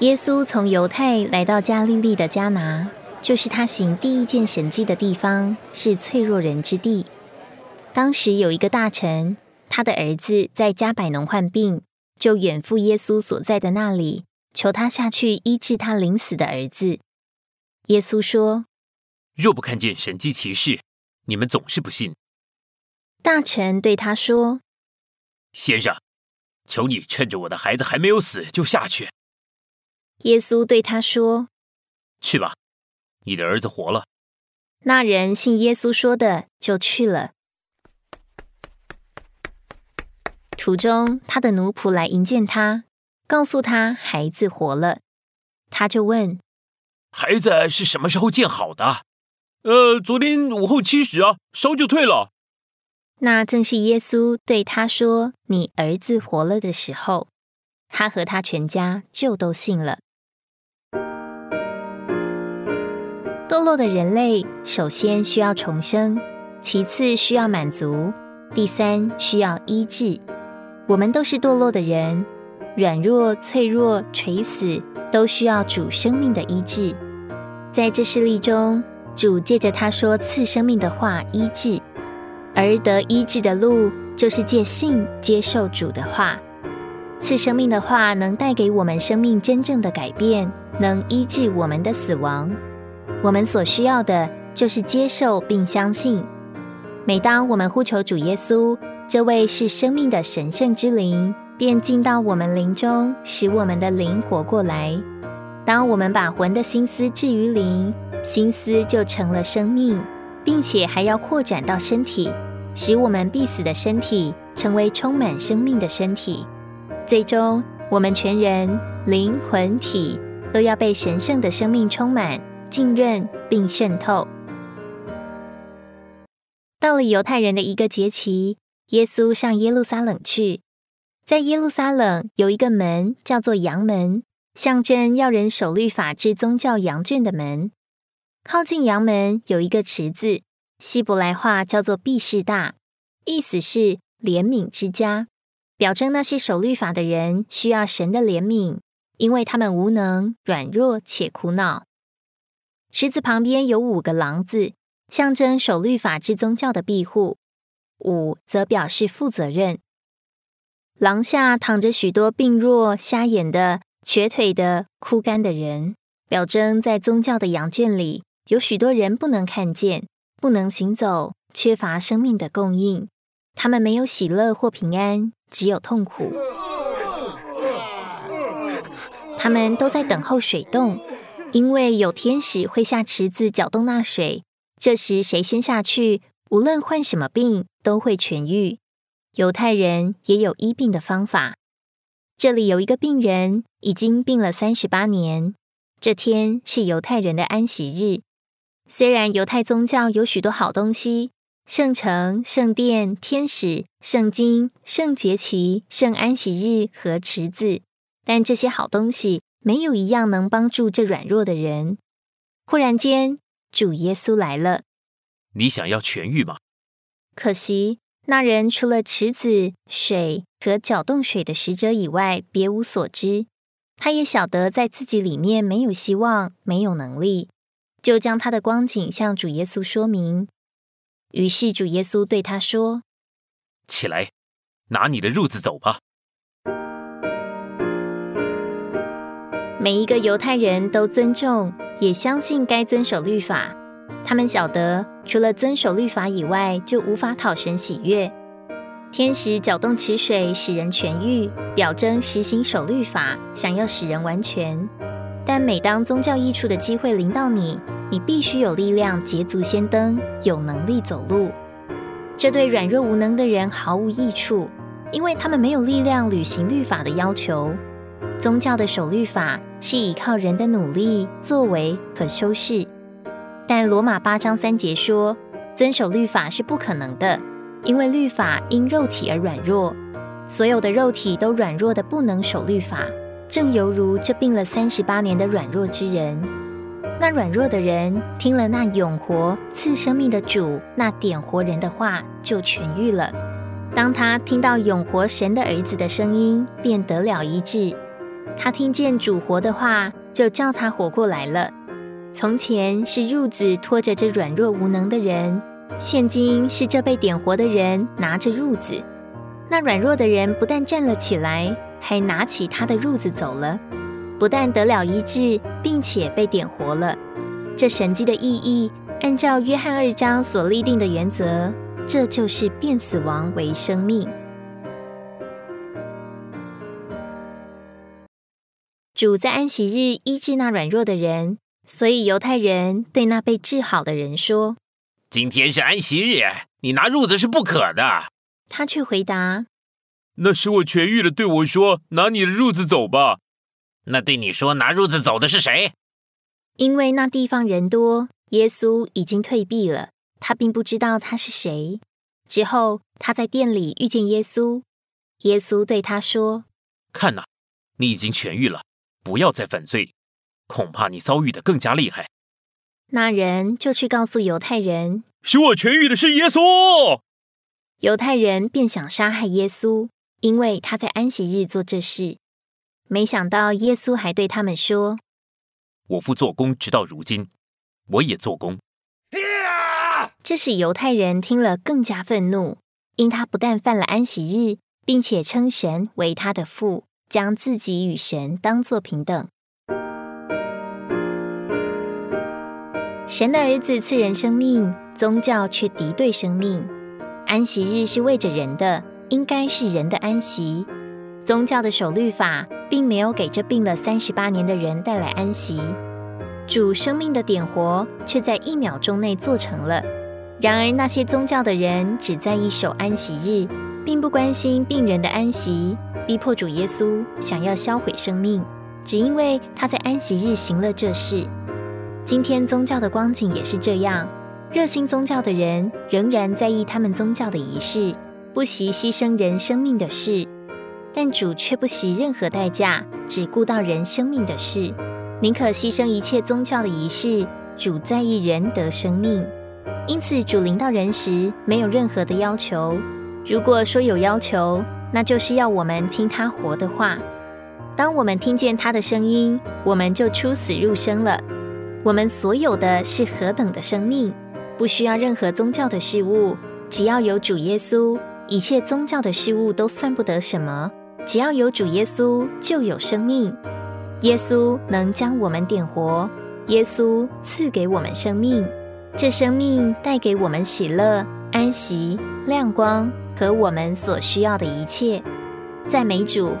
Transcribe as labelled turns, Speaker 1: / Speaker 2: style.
Speaker 1: 耶稣从犹太来到加利利的迦拿，就是他行第一件神迹的地方，是脆弱人之地。当时有一个大臣，他的儿子在加百农患病，就远赴耶稣所在的那里，求他下去医治他临死的儿子。耶稣说：“
Speaker 2: 若不看见神迹奇事，你们总是不信。”
Speaker 1: 大臣对他说：“
Speaker 2: 先生，求你趁着我的孩子还没有死，就下去。”
Speaker 1: 耶稣对他说：“
Speaker 2: 去吧，你的儿子活了。”
Speaker 1: 那人信耶稣说的，就去了。途中，他的奴仆来迎见他，告诉他孩子活了。他就问：“
Speaker 2: 孩子是什么时候见好的？”“
Speaker 3: 呃，昨天午后七时啊，烧就退了。”
Speaker 1: 那正是耶稣对他说：“你儿子活了”的时候，他和他全家就都信了。堕落的人类，首先需要重生，其次需要满足，第三需要医治。我们都是堕落的人，软弱、脆弱、垂死，都需要主生命的医治。在这事例中，主借着他说赐生命的话医治，而得医治的路，就是借信接受主的话。赐生命的话能带给我们生命真正的改变，能医治我们的死亡。我们所需要的就是接受并相信。每当我们呼求主耶稣。这位是生命的神圣之灵，便进到我们灵中，使我们的灵活过来。当我们把魂的心思置于灵，心思就成了生命，并且还要扩展到身体，使我们必死的身体成为充满生命的身体。最终，我们全人灵魂体都要被神圣的生命充满、浸润并渗透。到了犹太人的一个节期。耶稣上耶路撒冷去，在耶路撒冷有一个门叫做羊门，象征要人守律法之宗教羊圈的门。靠近羊门有一个池子，希伯来话叫做毕士大，意思是怜悯之家，表征那些守律法的人需要神的怜悯，因为他们无能、软弱且苦恼。池子旁边有五个廊子，象征守律法之宗教的庇护。五则表示负责任。廊下躺着许多病弱、瞎眼的、瘸腿的、枯干的人，表征在宗教的羊圈里有许多人不能看见、不能行走，缺乏生命的供应。他们没有喜乐或平安，只有痛苦。他们都在等候水洞，因为有天使会下池子搅动那水。这时谁先下去？无论患什么病，都会痊愈。犹太人也有医病的方法。这里有一个病人，已经病了三十八年。这天是犹太人的安息日。虽然犹太宗教有许多好东西，圣城、圣殿、天使、圣经、圣节期、圣安息日和池子，但这些好东西没有一样能帮助这软弱的人。忽然间，主耶稣来了。
Speaker 2: 你想要痊愈吗？
Speaker 1: 可惜那人除了池子、水和搅动水的使者以外，别无所知。他也晓得在自己里面没有希望，没有能力，就将他的光景向主耶稣说明。于是主耶稣对他说：“
Speaker 2: 起来，拿你的褥子走吧。”
Speaker 1: 每一个犹太人都尊重，也相信该遵守律法。他们晓得，除了遵守律法以外，就无法讨神喜悦。天使搅动池水，使人痊愈，表征实行守律法，想要使人完全。但每当宗教益处的机会临到你，你必须有力量捷足先登，有能力走路。这对软弱无能的人毫无益处，因为他们没有力量履行律法的要求。宗教的守律法是依靠人的努力、作为和修饰。但罗马八章三节说，遵守律法是不可能的，因为律法因肉体而软弱，所有的肉体都软弱的不能守律法，正犹如这病了三十八年的软弱之人。那软弱的人听了那永活赐生命的主那点活人的话，就痊愈了。当他听到永活神的儿子的声音，便得了医治。他听见主活的话，就叫他活过来了。从前是褥子拖着这软弱无能的人，现今是这被点活的人拿着褥子。那软弱的人不但站了起来，还拿起他的褥子走了，不但得了医治，并且被点活了。这神迹的意义，按照约翰二章所立定的原则，这就是变死亡为生命。主在安息日医治那软弱的人，所以犹太人对那被治好的人说：“
Speaker 2: 今天是安息日，你拿褥子是不可的。”
Speaker 1: 他却回答：“
Speaker 3: 那使我痊愈了，对我说：‘拿你的褥子走吧。’
Speaker 2: 那对你说拿褥子走的是谁？
Speaker 1: 因为那地方人多，耶稣已经退避了，他并不知道他是谁。之后他在店里遇见耶稣，耶稣对他说：‘
Speaker 2: 看呐，你已经痊愈了，不要再犯罪，恐怕你遭遇的更加厉害。’
Speaker 1: 那人就去告诉犹太人：‘
Speaker 3: 使我痊愈的是耶稣。’”
Speaker 1: 犹太人便想杀害耶稣，因为他在安息日做这事。没想到耶稣还对他们说：“
Speaker 2: 我父做工直到如今，我也做工。”
Speaker 1: 这使犹太人听了更加愤怒，因他不但犯了安息日，并且称神为他的父，将自己与神当作平等。神的儿子赐人生命，宗教却敌对生命。安息日是为着人的，应该是人的安息。宗教的守律法并没有给这病了三十八年的人带来安息。主生命的点活却在一秒钟内做成了。然而那些宗教的人只在意守安息日，并不关心病人的安息，逼迫主耶稣想要销毁生命，只因为他在安息日行了这事。今天宗教的光景也是这样。热心宗教的人仍然在意他们宗教的仪式，不惜牺牲人生命的事；但主却不惜任何代价，只顾到人生命的事，宁可牺牲一切宗教的仪式。主在意人得生命，因此主临到人时没有任何的要求。如果说有要求，那就是要我们听他活的话。当我们听见他的声音，我们就出死入生了。我们所有的是何等的生命！不需要任何宗教的事物，只要有主耶稣，一切宗教的事物都算不得什么。只要有主耶稣，就有生命。耶稣能将我们点活，耶稣赐给我们生命，这生命带给我们喜乐、安息、亮光和我们所需要的一切。在美主。